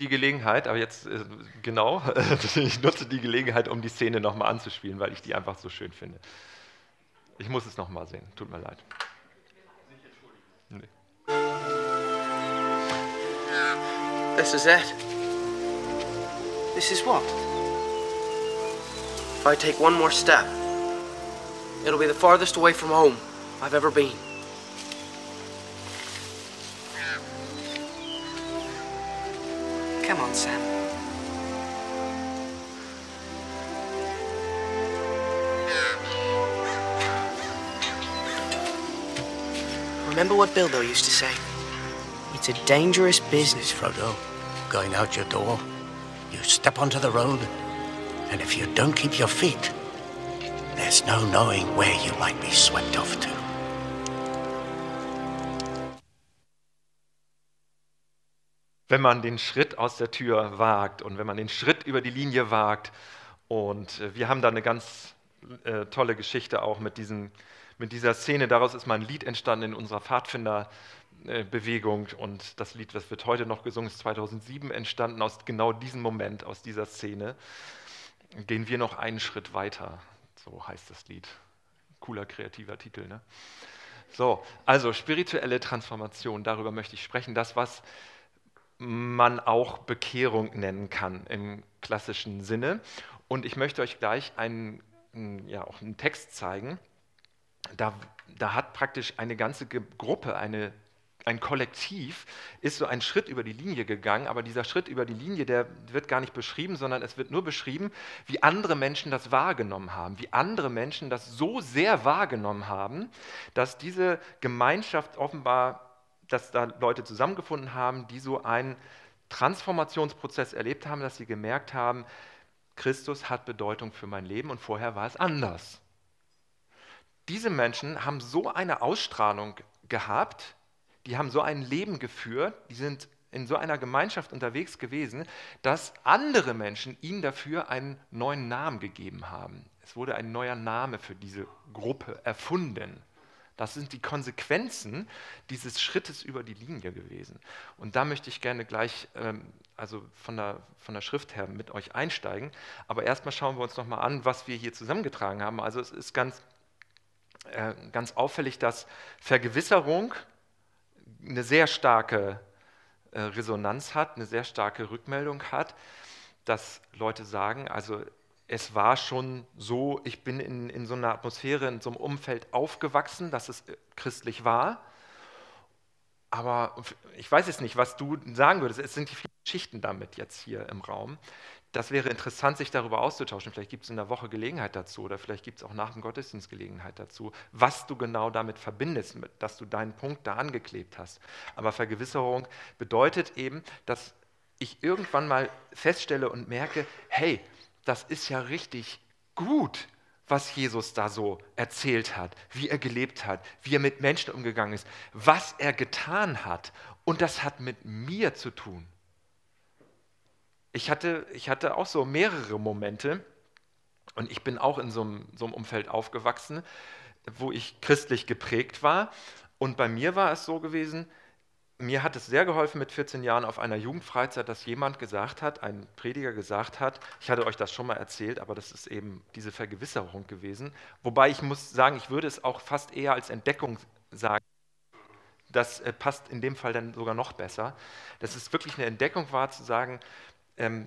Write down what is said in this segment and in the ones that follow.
die Gelegenheit, aber jetzt äh, genau, ich nutze die Gelegenheit, um die Szene nochmal anzuspielen, weil ich die einfach so schön finde. Ich muss es nochmal sehen, tut mir leid. Nee. This is it. This is what? If I take one more step, it'll be the farthest away from home I've ever been. Remember what Bilbo used to say? It's a dangerous business, Frodo, going out your door. You step onto the road, and if you don't keep your feet, there's no knowing where you might be swept off to. Wenn man den Schritt aus der Tür wagt und wenn man den Schritt über die Linie wagt, und äh, wir haben da eine ganz äh, tolle Geschichte auch mit, diesen, mit dieser Szene. Daraus ist mal ein Lied entstanden in unserer Pfadfinderbewegung. Und das Lied, das wird heute noch gesungen, ist 2007 entstanden aus genau diesem Moment, aus dieser Szene. Gehen wir noch einen Schritt weiter. So heißt das Lied. Cooler, kreativer Titel. Ne? So, also spirituelle Transformation, darüber möchte ich sprechen. Das, was man auch Bekehrung nennen kann im klassischen Sinne. Und ich möchte euch gleich einen, ja, auch einen Text zeigen. Da, da hat praktisch eine ganze Gruppe, eine, ein Kollektiv, ist so einen Schritt über die Linie gegangen, aber dieser Schritt über die Linie, der wird gar nicht beschrieben, sondern es wird nur beschrieben, wie andere Menschen das wahrgenommen haben, wie andere Menschen das so sehr wahrgenommen haben, dass diese Gemeinschaft offenbar, dass da Leute zusammengefunden haben, die so einen Transformationsprozess erlebt haben, dass sie gemerkt haben, Christus hat Bedeutung für mein Leben und vorher war es anders. Diese Menschen haben so eine Ausstrahlung gehabt, die haben so ein Leben geführt, die sind in so einer Gemeinschaft unterwegs gewesen, dass andere Menschen ihnen dafür einen neuen Namen gegeben haben. Es wurde ein neuer Name für diese Gruppe erfunden. Das sind die Konsequenzen dieses Schrittes über die Linie gewesen. Und da möchte ich gerne gleich, ähm, also von der, von der Schrift her, mit euch einsteigen. Aber erstmal schauen wir uns nochmal an, was wir hier zusammengetragen haben. Also es ist ganz, äh, ganz auffällig, dass Vergewisserung eine sehr starke äh, Resonanz hat, eine sehr starke Rückmeldung hat, dass Leute sagen, also es war schon so, ich bin in, in so einer Atmosphäre, in so einem Umfeld aufgewachsen, dass es äh, christlich war. Aber ich weiß jetzt nicht, was du sagen würdest. Es sind die vielen Geschichten damit jetzt hier im Raum. Das wäre interessant, sich darüber auszutauschen. Vielleicht gibt es in der Woche Gelegenheit dazu oder vielleicht gibt es auch nach dem Gottesdienst Gelegenheit dazu, was du genau damit verbindest, dass du deinen Punkt da angeklebt hast. Aber Vergewisserung bedeutet eben, dass ich irgendwann mal feststelle und merke, hey, das ist ja richtig gut, was Jesus da so erzählt hat, wie er gelebt hat, wie er mit Menschen umgegangen ist, was er getan hat. Und das hat mit mir zu tun. Ich hatte, ich hatte auch so mehrere Momente und ich bin auch in so einem, so einem Umfeld aufgewachsen, wo ich christlich geprägt war. Und bei mir war es so gewesen, mir hat es sehr geholfen mit 14 Jahren auf einer Jugendfreizeit, dass jemand gesagt hat, ein Prediger gesagt hat, ich hatte euch das schon mal erzählt, aber das ist eben diese Vergewisserung gewesen. Wobei ich muss sagen, ich würde es auch fast eher als Entdeckung sagen. Das äh, passt in dem Fall dann sogar noch besser. Dass es wirklich eine Entdeckung war, zu sagen, ähm,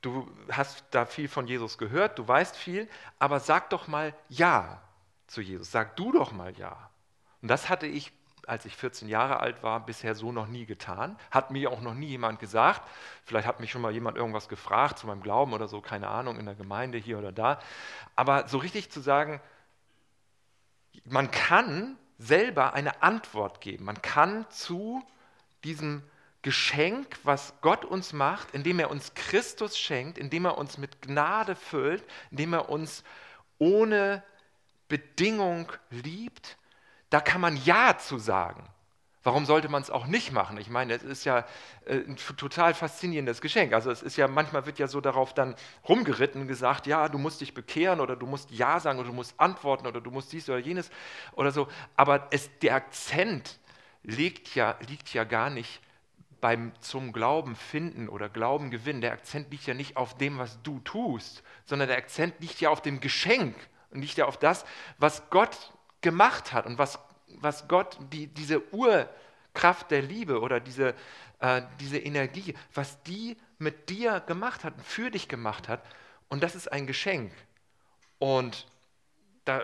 du hast da viel von Jesus gehört, du weißt viel, aber sag doch mal Ja zu Jesus. Sag du doch mal Ja. Und das hatte ich als ich 14 Jahre alt war, bisher so noch nie getan. Hat mir auch noch nie jemand gesagt. Vielleicht hat mich schon mal jemand irgendwas gefragt zu meinem Glauben oder so, keine Ahnung, in der Gemeinde hier oder da. Aber so richtig zu sagen, man kann selber eine Antwort geben. Man kann zu diesem Geschenk, was Gott uns macht, indem er uns Christus schenkt, indem er uns mit Gnade füllt, indem er uns ohne Bedingung liebt, da kann man Ja zu sagen. Warum sollte man es auch nicht machen? Ich meine, es ist ja äh, ein total faszinierendes Geschenk. Also es ist ja, manchmal wird ja so darauf dann rumgeritten und gesagt, ja, du musst dich bekehren oder du musst Ja sagen oder du musst antworten oder du musst dies oder jenes oder so. Aber es, der Akzent liegt ja, liegt ja gar nicht beim zum Glauben finden oder Glauben gewinnen, der Akzent liegt ja nicht auf dem, was du tust, sondern der Akzent liegt ja auf dem Geschenk und liegt ja auf das, was Gott gemacht hat und was, was Gott, die, diese Urkraft der Liebe oder diese, äh, diese Energie, was die mit dir gemacht hat, für dich gemacht hat. Und das ist ein Geschenk. Und da,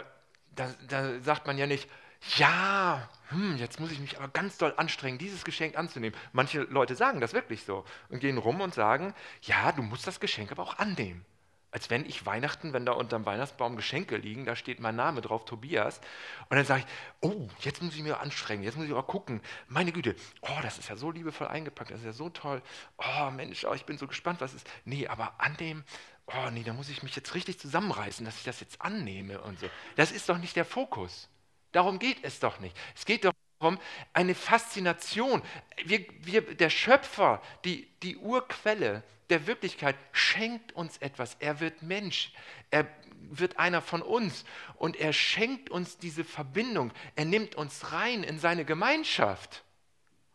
da, da sagt man ja nicht, ja, hm, jetzt muss ich mich aber ganz doll anstrengen, dieses Geschenk anzunehmen. Manche Leute sagen das wirklich so und gehen rum und sagen, ja, du musst das Geschenk aber auch annehmen. Als wenn ich Weihnachten, wenn da unterm Weihnachtsbaum Geschenke liegen, da steht mein Name drauf, Tobias. Und dann sage ich, oh, jetzt muss ich mir anstrengen, jetzt muss ich mal gucken. Meine Güte, oh, das ist ja so liebevoll eingepackt, das ist ja so toll. Oh Mensch, oh, ich bin so gespannt, was ist. Nee, aber annehmen, oh nee, da muss ich mich jetzt richtig zusammenreißen, dass ich das jetzt annehme und so. Das ist doch nicht der Fokus. Darum geht es doch nicht. Es geht doch darum, eine Faszination. Wir, wir, der Schöpfer, die, die Urquelle der Wirklichkeit, schenkt uns etwas. Er wird Mensch. Er wird einer von uns. Und er schenkt uns diese Verbindung. Er nimmt uns rein in seine Gemeinschaft.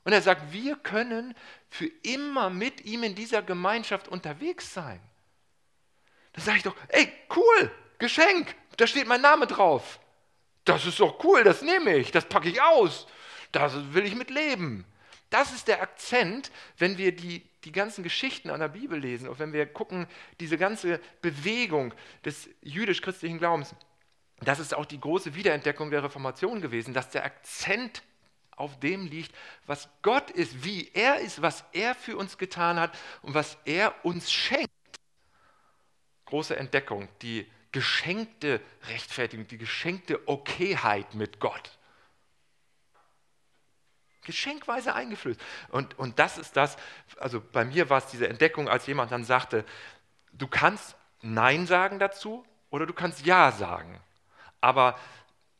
Und er sagt, wir können für immer mit ihm in dieser Gemeinschaft unterwegs sein. Da sage ich doch, ey, cool, Geschenk, da steht mein Name drauf. Das ist doch cool, das nehme ich, das packe ich aus, da will ich mit leben. Das ist der Akzent, wenn wir die, die ganzen Geschichten an der Bibel lesen und wenn wir gucken, diese ganze Bewegung des jüdisch-christlichen Glaubens. Das ist auch die große Wiederentdeckung der Reformation gewesen, dass der Akzent auf dem liegt, was Gott ist, wie er ist, was er für uns getan hat und was er uns schenkt. Große Entdeckung, die geschenkte Rechtfertigung, die geschenkte Okayheit mit Gott. Geschenkweise eingeflößt. Und, und das ist das, also bei mir war es diese Entdeckung, als jemand dann sagte, du kannst Nein sagen dazu oder du kannst Ja sagen. Aber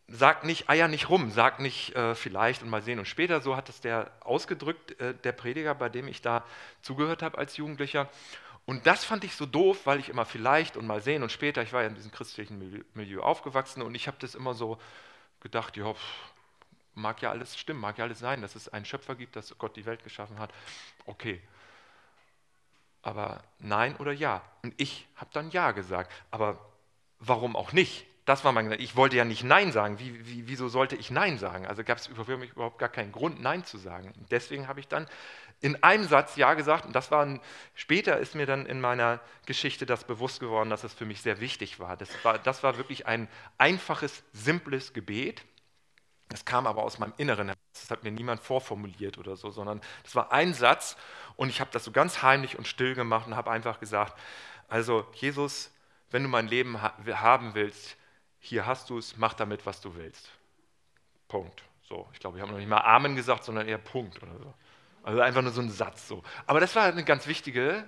sag nicht Eier nicht rum, sag nicht äh, vielleicht und mal sehen und später. So hat es der ausgedrückt, äh, der Prediger, bei dem ich da zugehört habe als Jugendlicher. Und das fand ich so doof, weil ich immer vielleicht und mal sehen und später, ich war ja in diesem christlichen Milieu aufgewachsen und ich habe das immer so gedacht, ja, mag ja alles stimmen, mag ja alles sein, dass es einen Schöpfer gibt, dass Gott die Welt geschaffen hat. Okay. Aber nein oder ja. Und ich habe dann ja gesagt. Aber warum auch nicht? Das war mein Gedanke. Ich wollte ja nicht Nein sagen. Wie, wie, wieso sollte ich Nein sagen? Also gab es für mich überhaupt gar keinen Grund, Nein zu sagen. Deswegen habe ich dann in einem Satz Ja gesagt. Und das war ein, später ist mir dann in meiner Geschichte das bewusst geworden, dass es für mich sehr wichtig war. Das war, das war wirklich ein einfaches, simples Gebet. Das kam aber aus meinem Inneren. Das hat mir niemand vorformuliert oder so, sondern das war ein Satz und ich habe das so ganz heimlich und still gemacht und habe einfach gesagt, also Jesus, wenn du mein Leben haben willst, hier hast du es, mach damit, was du willst. Punkt. So, ich glaube, ich habe noch nicht mal Amen gesagt, sondern eher Punkt oder so. Also einfach nur so ein Satz so. Aber das war eine ganz wichtige,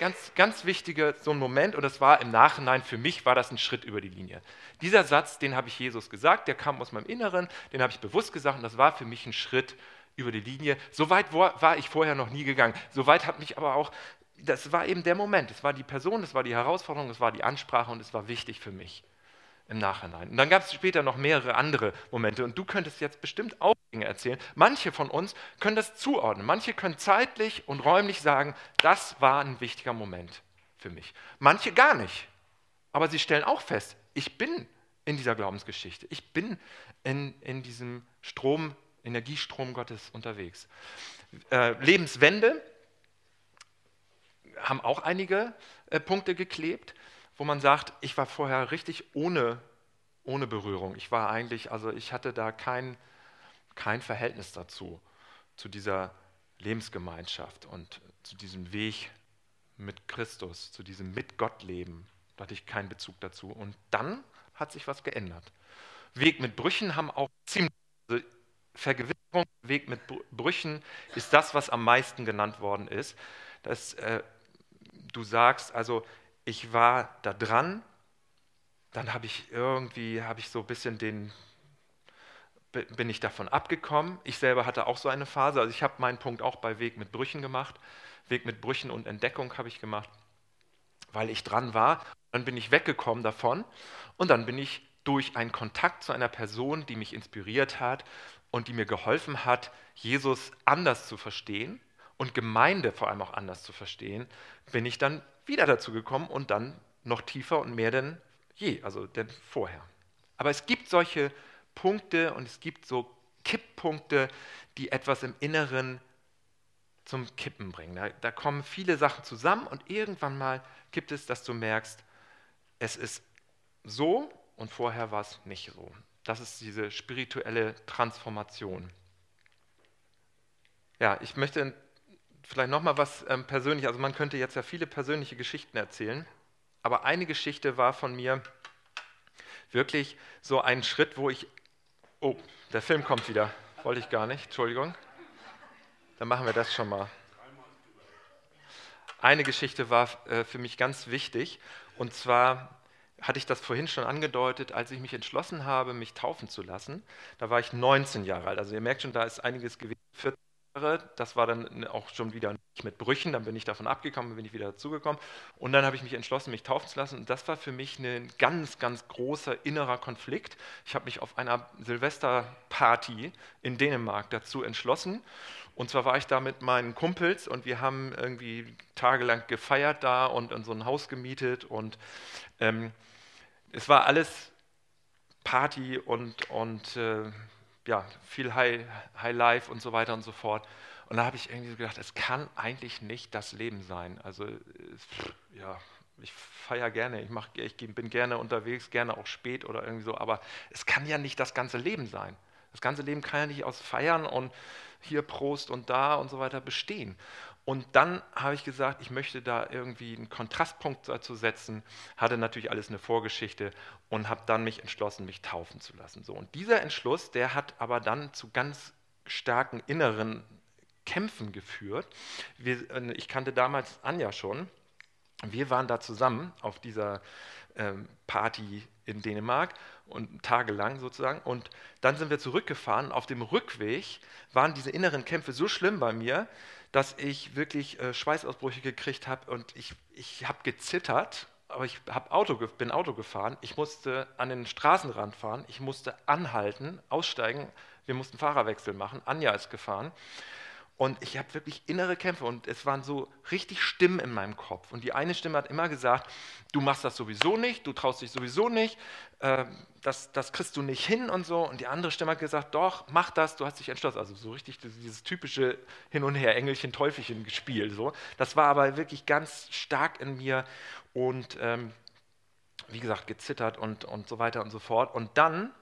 ganz, ganz wichtige so ein Moment und das war im Nachhinein für mich war das ein Schritt über die Linie. Dieser Satz, den habe ich Jesus gesagt, der kam aus meinem Inneren, den habe ich bewusst gesagt und das war für mich ein Schritt über die Linie. So weit war ich vorher noch nie gegangen. So weit hat mich aber auch, das war eben der Moment. Es war die Person, es war die Herausforderung, es war die Ansprache und es war wichtig für mich im Nachhinein. Und dann gab es später noch mehrere andere Momente. Und du könntest jetzt bestimmt auch Dinge erzählen. Manche von uns können das zuordnen. Manche können zeitlich und räumlich sagen, das war ein wichtiger Moment für mich. Manche gar nicht. Aber sie stellen auch fest, ich bin in dieser Glaubensgeschichte. Ich bin in, in diesem Strom, Energiestrom Gottes unterwegs. Äh, Lebenswende haben auch einige äh, Punkte geklebt wo man sagt, ich war vorher richtig ohne, ohne Berührung. Ich war eigentlich, also ich hatte da kein, kein Verhältnis dazu, zu dieser Lebensgemeinschaft und zu diesem Weg mit Christus, zu diesem mit Gott leben. Da hatte ich keinen Bezug dazu. Und dann hat sich was geändert. Weg mit Brüchen haben auch ziemlich, also Vergewissung, Weg mit Brüchen ist das, was am meisten genannt worden ist. Dass äh, du sagst, also ich war da dran, dann habe ich irgendwie, habe ich so ein bisschen den, bin ich davon abgekommen. Ich selber hatte auch so eine Phase, also ich habe meinen Punkt auch bei Weg mit Brüchen gemacht. Weg mit Brüchen und Entdeckung habe ich gemacht, weil ich dran war. Dann bin ich weggekommen davon und dann bin ich durch einen Kontakt zu einer Person, die mich inspiriert hat und die mir geholfen hat, Jesus anders zu verstehen und Gemeinde vor allem auch anders zu verstehen, bin ich dann wieder dazu gekommen und dann noch tiefer und mehr denn je, also denn vorher. Aber es gibt solche Punkte und es gibt so Kipppunkte, die etwas im Inneren zum Kippen bringen. Da, da, kommen viele Sachen zusammen und irgendwann mal gibt es, dass du merkst, es ist so und vorher war es nicht so. Das ist diese spirituelle Transformation. Ja, ich möchte vielleicht nochmal was ähm, persönlich, also man könnte jetzt ja viele persönliche Geschichten erzählen, aber eine Geschichte war von mir wirklich so ein Schritt, wo ich, oh, der Film kommt wieder, wollte ich gar nicht, Entschuldigung. Dann machen wir das schon mal. Eine Geschichte war äh, für mich ganz wichtig und zwar hatte ich das vorhin schon angedeutet, als ich mich entschlossen habe, mich taufen zu lassen. Da war ich 19 Jahre alt. Also ihr merkt schon, da ist einiges gewesen. 14 Jahre, das war dann auch schon wieder nicht mit Brüchen, dann bin ich davon abgekommen, bin ich wieder dazugekommen. Und dann habe ich mich entschlossen, mich taufen zu lassen. Und das war für mich ein ganz, ganz großer innerer Konflikt. Ich habe mich auf einer Silvesterparty in Dänemark dazu entschlossen. Und zwar war ich da mit meinen Kumpels und wir haben irgendwie tagelang gefeiert da und in so ein Haus gemietet und ähm, es war alles Party und, und äh, ja, viel High, High Life und so weiter und so fort. Und da habe ich irgendwie gedacht, es kann eigentlich nicht das Leben sein. Also ja, ich feiere gerne, ich, mach, ich bin gerne unterwegs, gerne auch spät oder irgendwie so, aber es kann ja nicht das ganze Leben sein. Das ganze Leben kann ja nicht aus Feiern und hier Prost und da und so weiter bestehen. Und dann habe ich gesagt, ich möchte da irgendwie einen Kontrastpunkt dazu setzen, hatte natürlich alles eine Vorgeschichte und habe dann mich entschlossen, mich taufen zu lassen. So, und dieser Entschluss, der hat aber dann zu ganz starken inneren Kämpfen geführt. Wir, äh, ich kannte damals Anja schon. Wir waren da zusammen auf dieser ähm, Party in Dänemark und tagelang sozusagen. Und dann sind wir zurückgefahren. Auf dem Rückweg waren diese inneren Kämpfe so schlimm bei mir, dass ich wirklich äh, Schweißausbrüche gekriegt habe und ich, ich habe gezittert, aber ich Auto, bin Auto gefahren. Ich musste an den Straßenrand fahren, ich musste anhalten, aussteigen. Wir mussten Fahrerwechsel machen. Anja ist gefahren. Und ich habe wirklich innere Kämpfe und es waren so richtig Stimmen in meinem Kopf. Und die eine Stimme hat immer gesagt, du machst das sowieso nicht, du traust dich sowieso nicht, äh, das, das kriegst du nicht hin und so. Und die andere Stimme hat gesagt, doch, mach das, du hast dich entschlossen. Also so richtig dieses typische Hin und Her, Engelchen, Teufelchen gespielt. So. Das war aber wirklich ganz stark in mir und ähm, wie gesagt, gezittert und, und so weiter und so fort. Und dann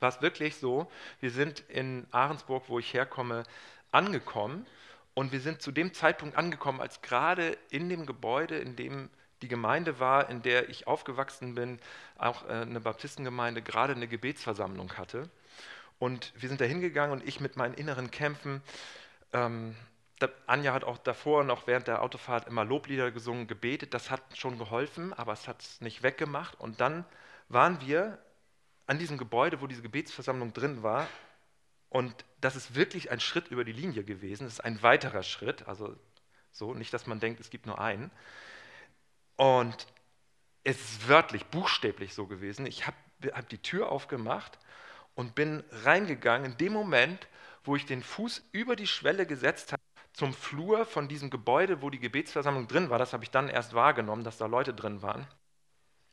war es wirklich so, wir sind in Ahrensburg, wo ich herkomme, angekommen und wir sind zu dem Zeitpunkt angekommen, als gerade in dem Gebäude, in dem die Gemeinde war, in der ich aufgewachsen bin, auch äh, eine Baptistengemeinde, gerade eine Gebetsversammlung hatte. Und wir sind da hingegangen und ich mit meinen inneren Kämpfen, ähm, Anja hat auch davor noch während der Autofahrt immer Loblieder gesungen, gebetet. Das hat schon geholfen, aber es hat es nicht weggemacht. Und dann waren wir an diesem Gebäude, wo diese Gebetsversammlung drin war, und das ist wirklich ein Schritt über die Linie gewesen. Das ist ein weiterer Schritt. Also so, nicht, dass man denkt, es gibt nur einen. Und es ist wörtlich, buchstäblich so gewesen. Ich habe hab die Tür aufgemacht und bin reingegangen in dem Moment, wo ich den Fuß über die Schwelle gesetzt habe zum Flur von diesem Gebäude, wo die Gebetsversammlung drin war. Das habe ich dann erst wahrgenommen, dass da Leute drin waren.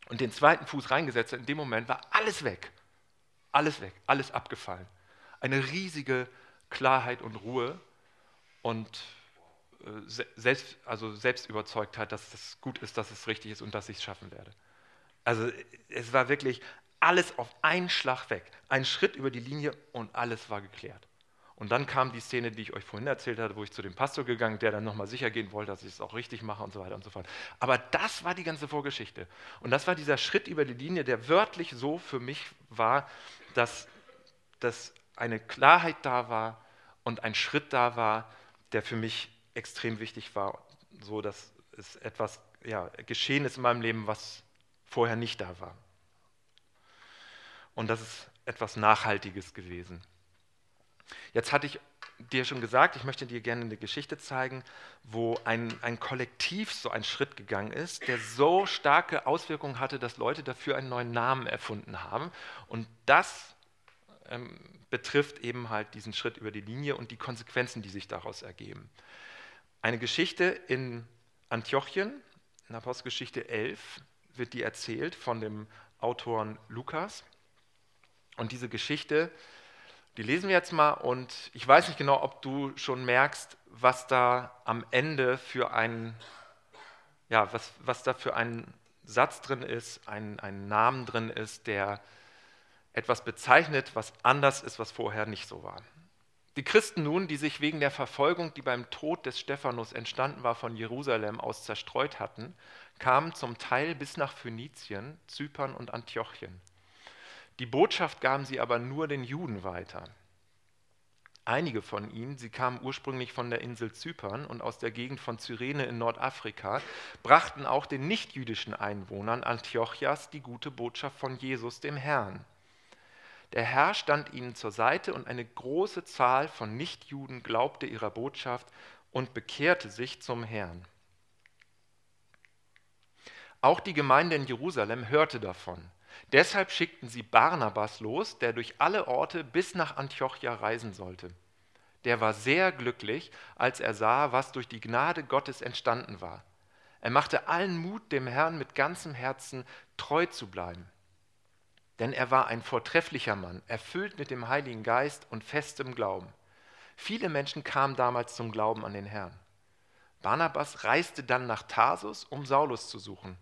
Und den zweiten Fuß reingesetzt. In dem Moment war alles weg. Alles weg, alles abgefallen eine riesige Klarheit und Ruhe und äh, selbst, also Selbstüberzeugtheit, dass es gut ist, dass es richtig ist und dass ich es schaffen werde. Also es war wirklich alles auf einen Schlag weg. Ein Schritt über die Linie und alles war geklärt. Und dann kam die Szene, die ich euch vorhin erzählt hatte, wo ich zu dem Pastor gegangen, der dann nochmal sicher gehen wollte, dass ich es auch richtig mache und so weiter und so fort. Aber das war die ganze Vorgeschichte. Und das war dieser Schritt über die Linie, der wörtlich so für mich war, dass, dass eine Klarheit da war und ein Schritt da war, der für mich extrem wichtig war, so dass es etwas ja, geschehen ist in meinem Leben, was vorher nicht da war. Und das ist etwas Nachhaltiges gewesen. Jetzt hatte ich dir schon gesagt, ich möchte dir gerne eine Geschichte zeigen, wo ein, ein Kollektiv so einen Schritt gegangen ist, der so starke Auswirkungen hatte, dass Leute dafür einen neuen Namen erfunden haben. Und das ähm, betrifft eben halt diesen Schritt über die Linie und die Konsequenzen, die sich daraus ergeben. Eine Geschichte in Antiochien, in Apostelgeschichte 11, wird die erzählt von dem Autoren Lukas. Und diese Geschichte, die lesen wir jetzt mal und ich weiß nicht genau, ob du schon merkst, was da am Ende für ein, ja, was, was da für ein Satz drin ist, ein, ein Namen drin ist, der etwas bezeichnet, was anders ist, was vorher nicht so war. Die Christen nun, die sich wegen der Verfolgung, die beim Tod des Stephanus entstanden war, von Jerusalem aus zerstreut hatten, kamen zum Teil bis nach Phönizien, Zypern und Antiochien. Die Botschaft gaben sie aber nur den Juden weiter. Einige von ihnen, sie kamen ursprünglich von der Insel Zypern und aus der Gegend von Cyrene in Nordafrika, brachten auch den nichtjüdischen Einwohnern Antiochias die gute Botschaft von Jesus, dem Herrn. Der Herr stand ihnen zur Seite und eine große Zahl von Nichtjuden glaubte ihrer Botschaft und bekehrte sich zum Herrn. Auch die Gemeinde in Jerusalem hörte davon. Deshalb schickten sie Barnabas los, der durch alle Orte bis nach Antiochia reisen sollte. Der war sehr glücklich, als er sah, was durch die Gnade Gottes entstanden war. Er machte allen Mut, dem Herrn mit ganzem Herzen treu zu bleiben. Denn er war ein vortrefflicher Mann, erfüllt mit dem Heiligen Geist und festem Glauben. Viele Menschen kamen damals zum Glauben an den Herrn. Barnabas reiste dann nach Tarsus, um Saulus zu suchen.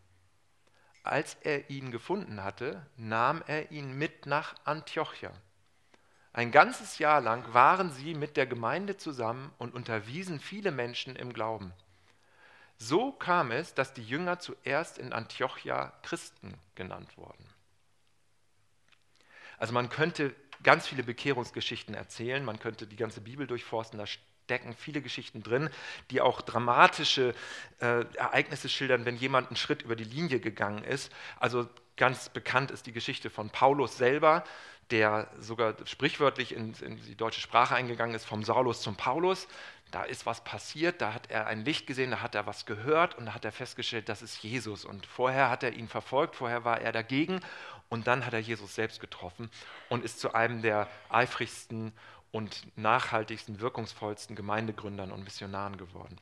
Als er ihn gefunden hatte, nahm er ihn mit nach Antiochia. Ein ganzes Jahr lang waren sie mit der Gemeinde zusammen und unterwiesen viele Menschen im Glauben. So kam es, dass die Jünger zuerst in Antiochia Christen genannt wurden. Also man könnte ganz viele Bekehrungsgeschichten erzählen, man könnte die ganze Bibel durchforsten, da stecken viele Geschichten drin, die auch dramatische äh, Ereignisse schildern, wenn jemand einen Schritt über die Linie gegangen ist. Also ganz bekannt ist die Geschichte von Paulus selber, der sogar sprichwörtlich in, in die deutsche Sprache eingegangen ist, vom Saulus zum Paulus. Da ist was passiert, da hat er ein Licht gesehen, da hat er was gehört und da hat er festgestellt, das ist Jesus. Und vorher hat er ihn verfolgt, vorher war er dagegen und dann hat er Jesus selbst getroffen und ist zu einem der eifrigsten und nachhaltigsten, wirkungsvollsten Gemeindegründern und Missionaren geworden.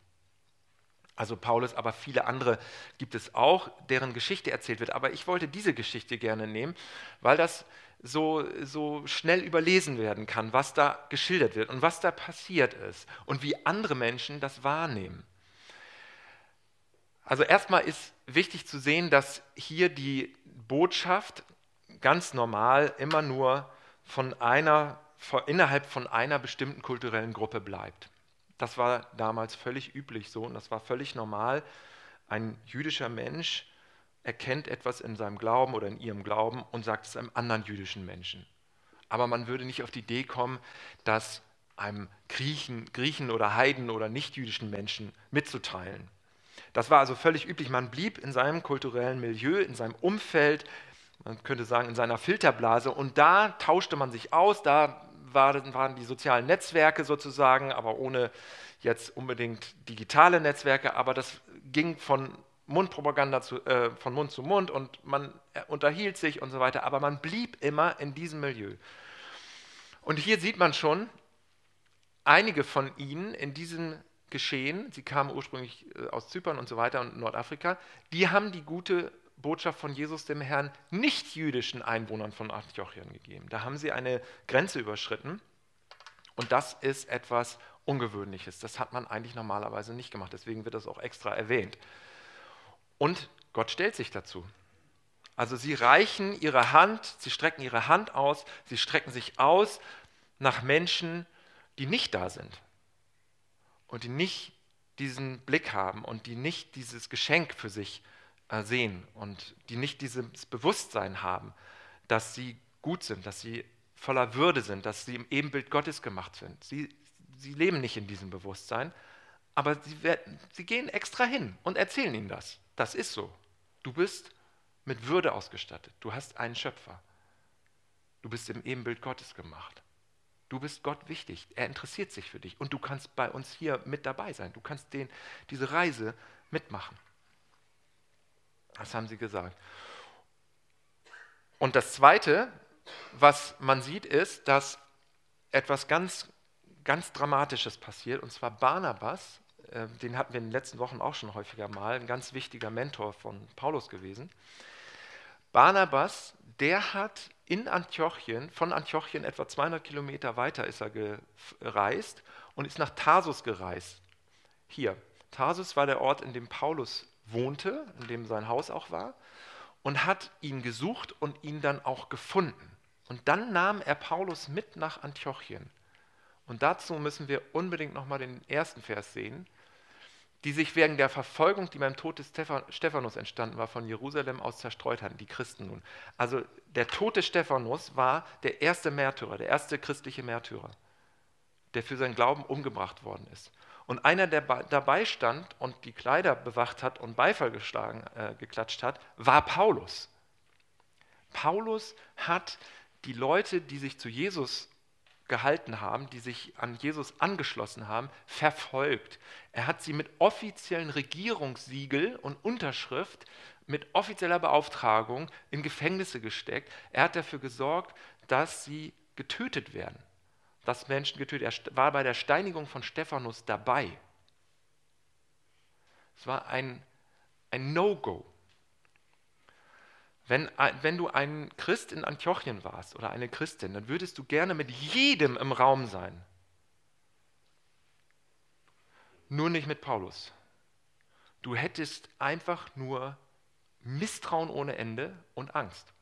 Also Paulus, aber viele andere gibt es auch, deren Geschichte erzählt wird. Aber ich wollte diese Geschichte gerne nehmen, weil das so, so schnell überlesen werden kann, was da geschildert wird und was da passiert ist und wie andere Menschen das wahrnehmen. Also erstmal ist wichtig zu sehen, dass hier die Botschaft ganz normal immer nur von einer, innerhalb von einer bestimmten kulturellen Gruppe bleibt. Das war damals völlig üblich so und das war völlig normal. Ein jüdischer Mensch erkennt etwas in seinem Glauben oder in ihrem Glauben und sagt es einem anderen jüdischen Menschen. Aber man würde nicht auf die Idee kommen, das einem Griechen, Griechen oder Heiden oder nichtjüdischen Menschen mitzuteilen. Das war also völlig üblich. Man blieb in seinem kulturellen Milieu, in seinem Umfeld, man könnte sagen, in seiner Filterblase. Und da tauschte man sich aus, da waren die sozialen Netzwerke sozusagen, aber ohne jetzt unbedingt digitale Netzwerke, aber das ging von Mundpropaganda zu, äh, von Mund zu Mund und man unterhielt sich und so weiter, aber man blieb immer in diesem Milieu. Und hier sieht man schon, einige von ihnen in diesem Geschehen, sie kamen ursprünglich äh, aus Zypern und so weiter und Nordafrika, die haben die gute Botschaft von Jesus dem Herrn nicht-jüdischen Einwohnern von Antiochien gegeben. Da haben sie eine Grenze überschritten und das ist etwas Ungewöhnliches. Das hat man eigentlich normalerweise nicht gemacht, deswegen wird das auch extra erwähnt. Und Gott stellt sich dazu. Also sie reichen ihre Hand, sie strecken ihre Hand aus, sie strecken sich aus nach Menschen, die nicht da sind und die nicht diesen Blick haben und die nicht dieses Geschenk für sich haben sehen und die nicht dieses Bewusstsein haben, dass sie gut sind, dass sie voller Würde sind, dass sie im Ebenbild Gottes gemacht sind. Sie, sie leben nicht in diesem Bewusstsein, aber sie, werden, sie gehen extra hin und erzählen ihnen das. Das ist so. Du bist mit Würde ausgestattet. Du hast einen Schöpfer. Du bist im Ebenbild Gottes gemacht. Du bist Gott wichtig. Er interessiert sich für dich und du kannst bei uns hier mit dabei sein. Du kannst den, diese Reise mitmachen. Das haben sie gesagt. Und das Zweite, was man sieht, ist, dass etwas ganz, ganz Dramatisches passiert. Und zwar Barnabas, äh, den hatten wir in den letzten Wochen auch schon häufiger mal, ein ganz wichtiger Mentor von Paulus gewesen. Barnabas, der hat in Antiochien, von Antiochien etwa 200 Kilometer weiter ist er gereist und ist nach Tarsus gereist. Hier, Tarsus war der Ort, in dem Paulus wohnte, in dem sein Haus auch war, und hat ihn gesucht und ihn dann auch gefunden. Und dann nahm er Paulus mit nach Antiochien. Und dazu müssen wir unbedingt nochmal den ersten Vers sehen, die sich wegen der Verfolgung, die beim Tod des Stephanus entstanden war, von Jerusalem aus zerstreut hatten, die Christen nun. Also der Tod des Stephanus war der erste Märtyrer, der erste christliche Märtyrer, der für seinen Glauben umgebracht worden ist. Und einer, der dabei stand und die Kleider bewacht hat und Beifall geschlagen, äh, geklatscht hat, war Paulus. Paulus hat die Leute, die sich zu Jesus gehalten haben, die sich an Jesus angeschlossen haben, verfolgt. Er hat sie mit offiziellen Regierungssiegel und Unterschrift, mit offizieller Beauftragung in Gefängnisse gesteckt. Er hat dafür gesorgt, dass sie getötet werden dass Menschen getötet. Er war bei der Steinigung von Stephanus dabei. Es war ein, ein No-Go. Wenn, wenn du ein Christ in Antiochien warst oder eine Christin, dann würdest du gerne mit jedem im Raum sein. Nur nicht mit Paulus. Du hättest einfach nur Misstrauen ohne Ende und Angst.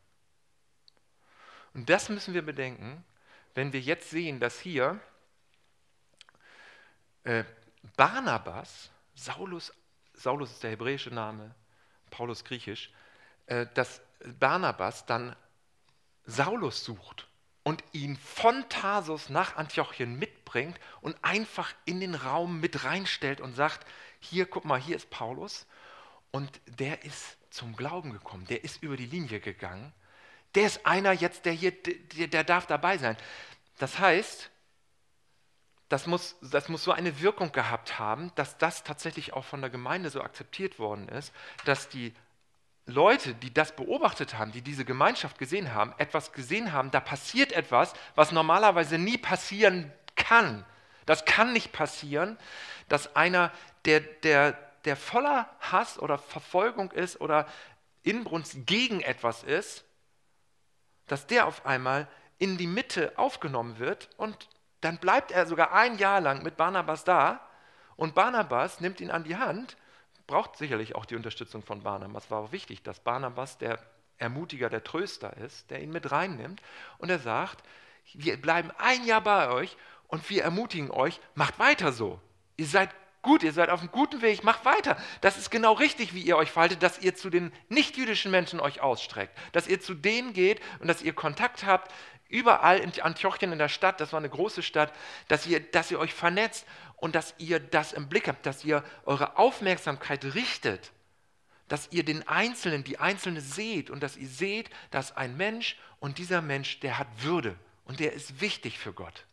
Und das müssen wir bedenken, wenn wir jetzt sehen, dass hier äh, Barnabas, Saulus, Saulus ist der hebräische Name, Paulus griechisch, äh, dass Barnabas dann Saulus sucht und ihn von Tarsus nach Antiochien mitbringt und einfach in den Raum mit reinstellt und sagt, hier, guck mal, hier ist Paulus. Und der ist zum Glauben gekommen, der ist über die Linie gegangen der ist einer jetzt, der hier, der, der darf dabei sein. Das heißt, das muss, das muss so eine Wirkung gehabt haben, dass das tatsächlich auch von der Gemeinde so akzeptiert worden ist, dass die Leute, die das beobachtet haben, die diese Gemeinschaft gesehen haben, etwas gesehen haben, da passiert etwas, was normalerweise nie passieren kann. Das kann nicht passieren, dass einer, der, der, der voller Hass oder Verfolgung ist oder Inbrunst gegen etwas ist, dass der auf einmal in die Mitte aufgenommen wird und dann bleibt er sogar ein Jahr lang mit Barnabas da und Barnabas nimmt ihn an die Hand, braucht sicherlich auch die Unterstützung von Barnabas. War auch wichtig, dass Barnabas der Ermutiger, der Tröster ist, der ihn mit reinnimmt und er sagt, wir bleiben ein Jahr bei euch und wir ermutigen euch, macht weiter so. Ihr seid gut, ihr seid auf einem guten Weg, macht weiter. Das ist genau richtig, wie ihr euch verhaltet, dass ihr zu den nichtjüdischen Menschen euch ausstreckt, dass ihr zu denen geht und dass ihr Kontakt habt, überall in Antiochien in der Stadt, das war eine große Stadt, dass ihr, dass ihr euch vernetzt und dass ihr das im Blick habt, dass ihr eure Aufmerksamkeit richtet, dass ihr den Einzelnen, die Einzelne seht und dass ihr seht, dass ein Mensch und dieser Mensch, der hat Würde und der ist wichtig für Gott.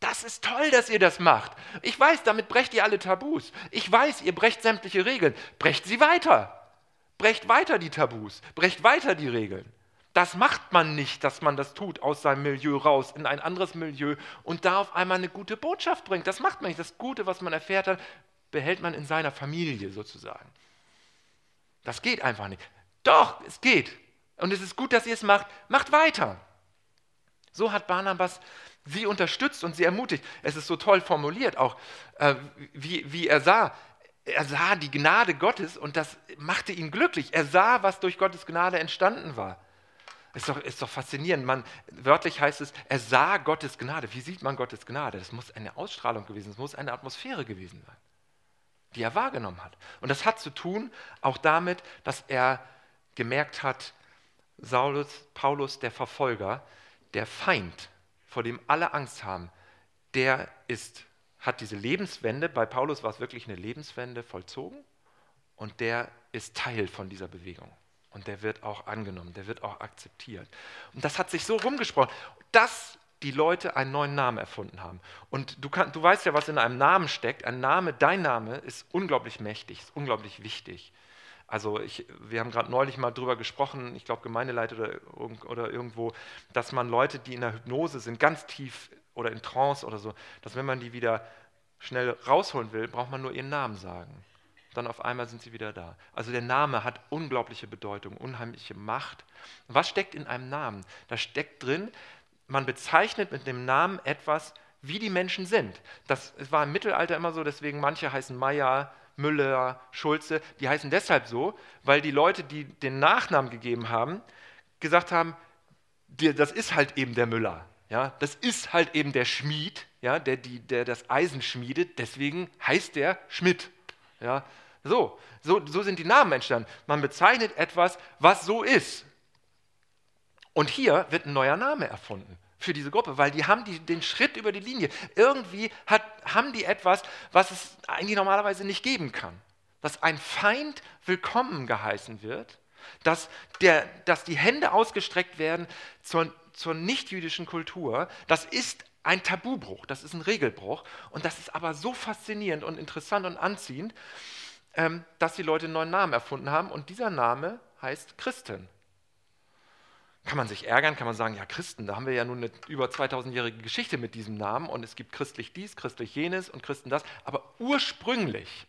Das ist toll, dass ihr das macht. Ich weiß, damit brecht ihr alle Tabus. Ich weiß, ihr brecht sämtliche Regeln. Brecht sie weiter. Brecht weiter die Tabus. Brecht weiter die Regeln. Das macht man nicht, dass man das tut, aus seinem Milieu raus in ein anderes Milieu und da auf einmal eine gute Botschaft bringt. Das macht man nicht. Das Gute, was man erfährt hat, behält man in seiner Familie sozusagen. Das geht einfach nicht. Doch, es geht. Und es ist gut, dass ihr es macht. Macht weiter. So hat Barnabas sie unterstützt und sie ermutigt. Es ist so toll formuliert, auch äh, wie, wie er sah. Er sah die Gnade Gottes und das machte ihn glücklich. Er sah, was durch Gottes Gnade entstanden war. Ist doch, ist doch faszinierend. Man, wörtlich heißt es, er sah Gottes Gnade. Wie sieht man Gottes Gnade? Das muss eine Ausstrahlung gewesen es muss eine Atmosphäre gewesen sein, die er wahrgenommen hat. Und das hat zu tun auch damit, dass er gemerkt hat, Saulus, Paulus, der Verfolger, der Feind, vor dem alle Angst haben, der ist, hat diese Lebenswende, bei Paulus war es wirklich eine Lebenswende vollzogen und der ist Teil von dieser Bewegung. Und der wird auch angenommen, der wird auch akzeptiert. Und das hat sich so rumgesprochen, dass die Leute einen neuen Namen erfunden haben. Und du, kann, du weißt ja, was in einem Namen steckt. Ein Name, dein Name ist unglaublich mächtig, ist unglaublich wichtig. Also ich, wir haben gerade neulich mal drüber gesprochen, ich glaube Gemeindeleiter oder, oder irgendwo, dass man Leute, die in der Hypnose sind, ganz tief oder in Trance oder so, dass wenn man die wieder schnell rausholen will, braucht man nur ihren Namen sagen. Dann auf einmal sind sie wieder da. Also der Name hat unglaubliche Bedeutung, unheimliche Macht. Was steckt in einem Namen? Da steckt drin, man bezeichnet mit dem Namen etwas, wie die Menschen sind. Das war im Mittelalter immer so, deswegen manche heißen Meier, Müller, Schulze. Die heißen deshalb so, weil die Leute, die den Nachnamen gegeben haben, gesagt haben, das ist halt eben der Müller. Ja, das ist halt eben der Schmied, ja, der, die, der das Eisen schmiedet, deswegen heißt der Schmidt. Ja, so, so, so sind die Namen entstanden. Man bezeichnet etwas, was so ist. Und hier wird ein neuer Name erfunden für diese Gruppe, weil die haben die, den Schritt über die Linie. Irgendwie hat, haben die etwas, was es eigentlich normalerweise nicht geben kann. Dass ein Feind willkommen geheißen wird, dass, der, dass die Hände ausgestreckt werden zur, zur nichtjüdischen Kultur, das ist ein Tabubruch, das ist ein Regelbruch. Und das ist aber so faszinierend und interessant und anziehend, ähm, dass die Leute einen neuen Namen erfunden haben. Und dieser Name heißt Christen. Kann man sich ärgern, kann man sagen, ja Christen, da haben wir ja nun eine über 2000-jährige Geschichte mit diesem Namen und es gibt christlich dies, christlich jenes und Christen das. Aber ursprünglich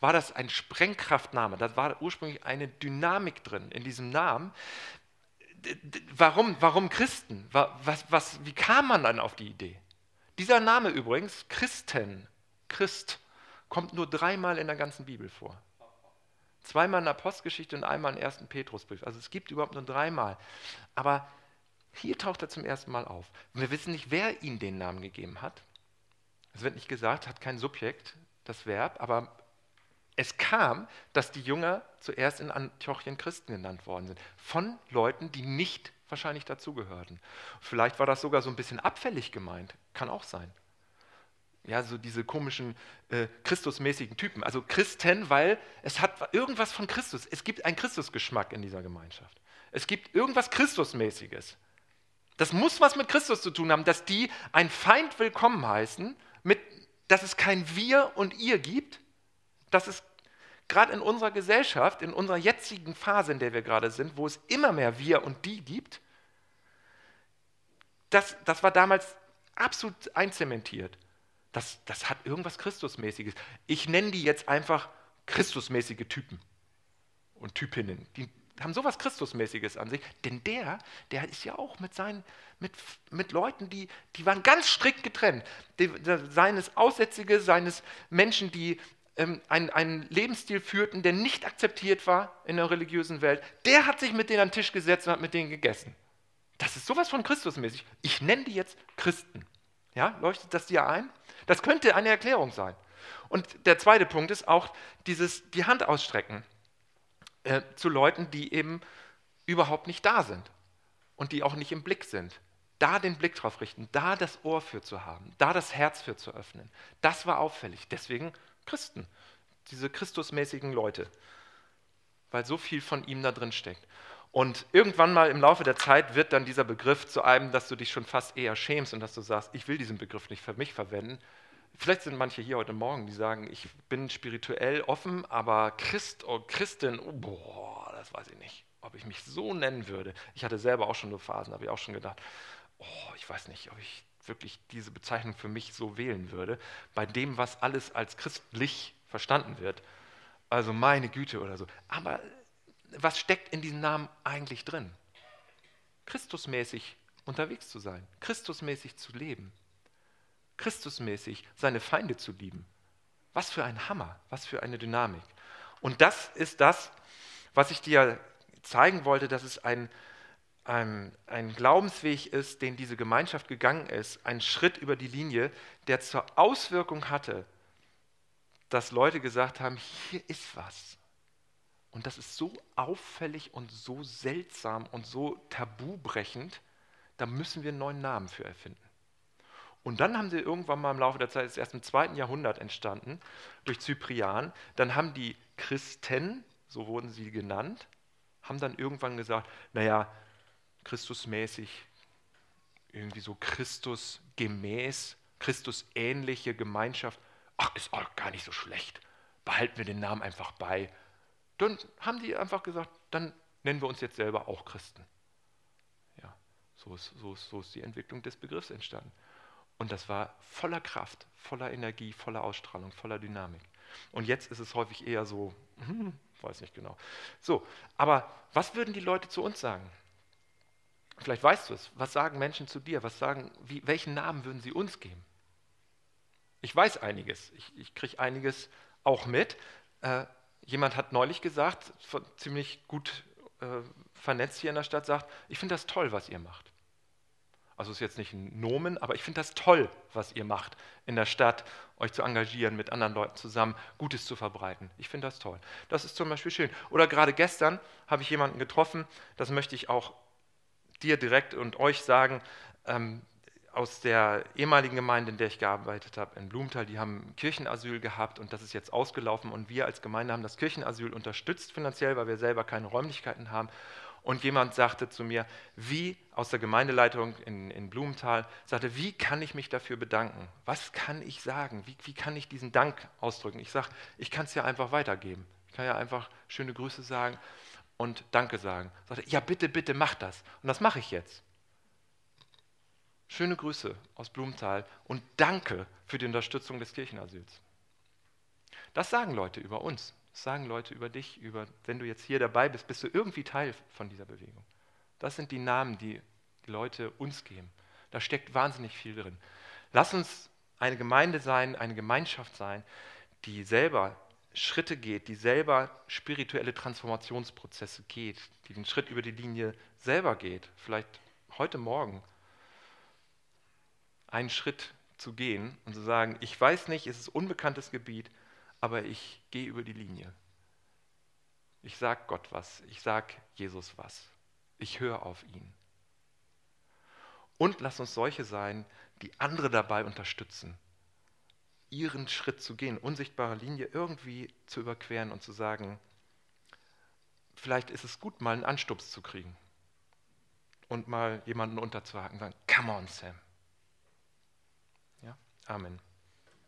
war das ein Sprengkraftname, da war ursprünglich eine Dynamik drin in diesem Namen. Warum, warum Christen? Was, was, wie kam man dann auf die Idee? Dieser Name übrigens, Christen, Christ, kommt nur dreimal in der ganzen Bibel vor. Zweimal in der Postgeschichte und einmal im ersten Petrusbrief. Also es gibt überhaupt nur dreimal. Aber hier taucht er zum ersten Mal auf. Und wir wissen nicht, wer ihm den Namen gegeben hat. Es wird nicht gesagt, hat kein Subjekt, das Verb, aber es kam, dass die Jünger zuerst in Antiochien Christen genannt worden sind. Von Leuten, die nicht wahrscheinlich dazugehörten. Vielleicht war das sogar so ein bisschen abfällig gemeint. Kann auch sein. Ja, so diese komischen äh, Christusmäßigen Typen. Also Christen, weil es hat irgendwas von Christus. Es gibt einen Christusgeschmack in dieser Gemeinschaft. Es gibt irgendwas Christusmäßiges. Das muss was mit Christus zu tun haben, dass die ein Feind willkommen heißen, mit, dass es kein Wir und Ihr gibt, dass es gerade in unserer Gesellschaft, in unserer jetzigen Phase, in der wir gerade sind, wo es immer mehr Wir und Die gibt, das, das war damals absolut einzementiert. Das, das hat irgendwas Christusmäßiges. Ich nenne die jetzt einfach Christusmäßige Typen und Typinnen. Die haben sowas Christusmäßiges an sich. Denn der, der ist ja auch mit seinen, mit, mit Leuten, die, die waren ganz strikt getrennt. Seines Aussätzige, seines Menschen, die ähm, einen, einen Lebensstil führten, der nicht akzeptiert war in der religiösen Welt, der hat sich mit denen an den Tisch gesetzt und hat mit denen gegessen. Das ist sowas von Christusmäßig. Ich nenne die jetzt Christen. Ja, leuchtet das dir ein? Das könnte eine Erklärung sein. Und der zweite Punkt ist auch dieses, die Hand ausstrecken äh, zu Leuten, die eben überhaupt nicht da sind und die auch nicht im Blick sind. Da den Blick drauf richten, da das Ohr für zu haben, da das Herz für zu öffnen. Das war auffällig. Deswegen Christen, diese Christusmäßigen Leute, weil so viel von ihm da drin steckt. Und irgendwann mal im Laufe der Zeit wird dann dieser Begriff zu einem, dass du dich schon fast eher schämst und dass du sagst, ich will diesen Begriff nicht für mich verwenden. Vielleicht sind manche hier heute Morgen, die sagen, ich bin spirituell offen, aber Christ oder oh, Christin, oh, boah, das weiß ich nicht, ob ich mich so nennen würde. Ich hatte selber auch schon so Phasen, habe ich auch schon gedacht, oh, ich weiß nicht, ob ich wirklich diese Bezeichnung für mich so wählen würde, bei dem, was alles als christlich verstanden wird. Also meine Güte oder so. Aber was steckt in diesem Namen eigentlich drin? Christusmäßig unterwegs zu sein, Christusmäßig zu leben, Christusmäßig seine Feinde zu lieben. Was für ein Hammer, was für eine Dynamik. Und das ist das, was ich dir zeigen wollte, dass es ein, ein, ein Glaubensweg ist, den diese Gemeinschaft gegangen ist, ein Schritt über die Linie, der zur Auswirkung hatte, dass Leute gesagt haben, hier ist was. Und das ist so auffällig und so seltsam und so tabubrechend, da müssen wir einen neuen Namen für erfinden. Und dann haben sie irgendwann mal im Laufe der Zeit, ist erst im zweiten Jahrhundert entstanden, durch Cyprian, dann haben die Christen, so wurden sie genannt, haben dann irgendwann gesagt, naja, Christusmäßig, irgendwie so Christusgemäß, Christusähnliche Gemeinschaft, ach, ist auch gar nicht so schlecht. Behalten wir den Namen einfach bei dann haben die einfach gesagt, dann nennen wir uns jetzt selber auch Christen. Ja, so ist, so ist, so ist die Entwicklung des Begriffs entstanden. Und das war voller Kraft, voller Energie, voller Ausstrahlung, voller Dynamik. Und jetzt ist es häufig eher so, hm, weiß nicht genau. So, aber was würden die Leute zu uns sagen? Vielleicht weißt du es. Was sagen Menschen zu dir? Was sagen, wie, welchen Namen würden sie uns geben? Ich weiß einiges. Ich, ich kriege einiges auch mit. Äh, jemand hat neulich gesagt, ziemlich gut äh, vernetzt hier in der Stadt, sagt, ich finde das toll, was ihr macht. Also ist jetzt nicht ein Nomen, aber ich finde das toll, was ihr macht in der Stadt, euch zu engagieren, mit anderen Leuten zusammen Gutes zu verbreiten. Ich finde das toll. Das ist zum Beispiel schön. Oder gerade gestern habe ich jemanden getroffen, das möchte ich auch dir direkt und euch sagen, ähm, aus der ehemaligen Gemeinde, in der ich gearbeitet habe, in Blumenthal, die haben Kirchenasyl gehabt und das ist jetzt ausgelaufen und wir als Gemeinde haben das Kirchenasyl unterstützt finanziell, weil wir selber keine Räumlichkeiten haben. Und jemand sagte zu mir, wie aus der Gemeindeleitung in, in Blumenthal, sagte, wie kann ich mich dafür bedanken? Was kann ich sagen? Wie, wie kann ich diesen Dank ausdrücken? Ich sage, ich kann es ja einfach weitergeben. Ich kann ja einfach schöne Grüße sagen und Danke sagen. Sagte, ja bitte, bitte mach das. Und das mache ich jetzt. Schöne Grüße aus Blumenthal und danke für die Unterstützung des Kirchenasyls. Das sagen Leute über uns, das sagen Leute über dich, über, wenn du jetzt hier dabei bist, bist du irgendwie Teil von dieser Bewegung. Das sind die Namen, die die Leute uns geben. Da steckt wahnsinnig viel drin. Lass uns eine Gemeinde sein, eine Gemeinschaft sein, die selber Schritte geht, die selber spirituelle Transformationsprozesse geht, die den Schritt über die Linie selber geht, vielleicht heute Morgen einen Schritt zu gehen und zu sagen, ich weiß nicht, es ist unbekanntes Gebiet, aber ich gehe über die Linie. Ich sage Gott was, ich sage Jesus was, ich höre auf ihn. Und lass uns solche sein, die andere dabei unterstützen, ihren Schritt zu gehen, unsichtbare Linie irgendwie zu überqueren und zu sagen, vielleicht ist es gut, mal einen Anstups zu kriegen und mal jemanden unterzuhaken und sagen, come on, Sam. Amen.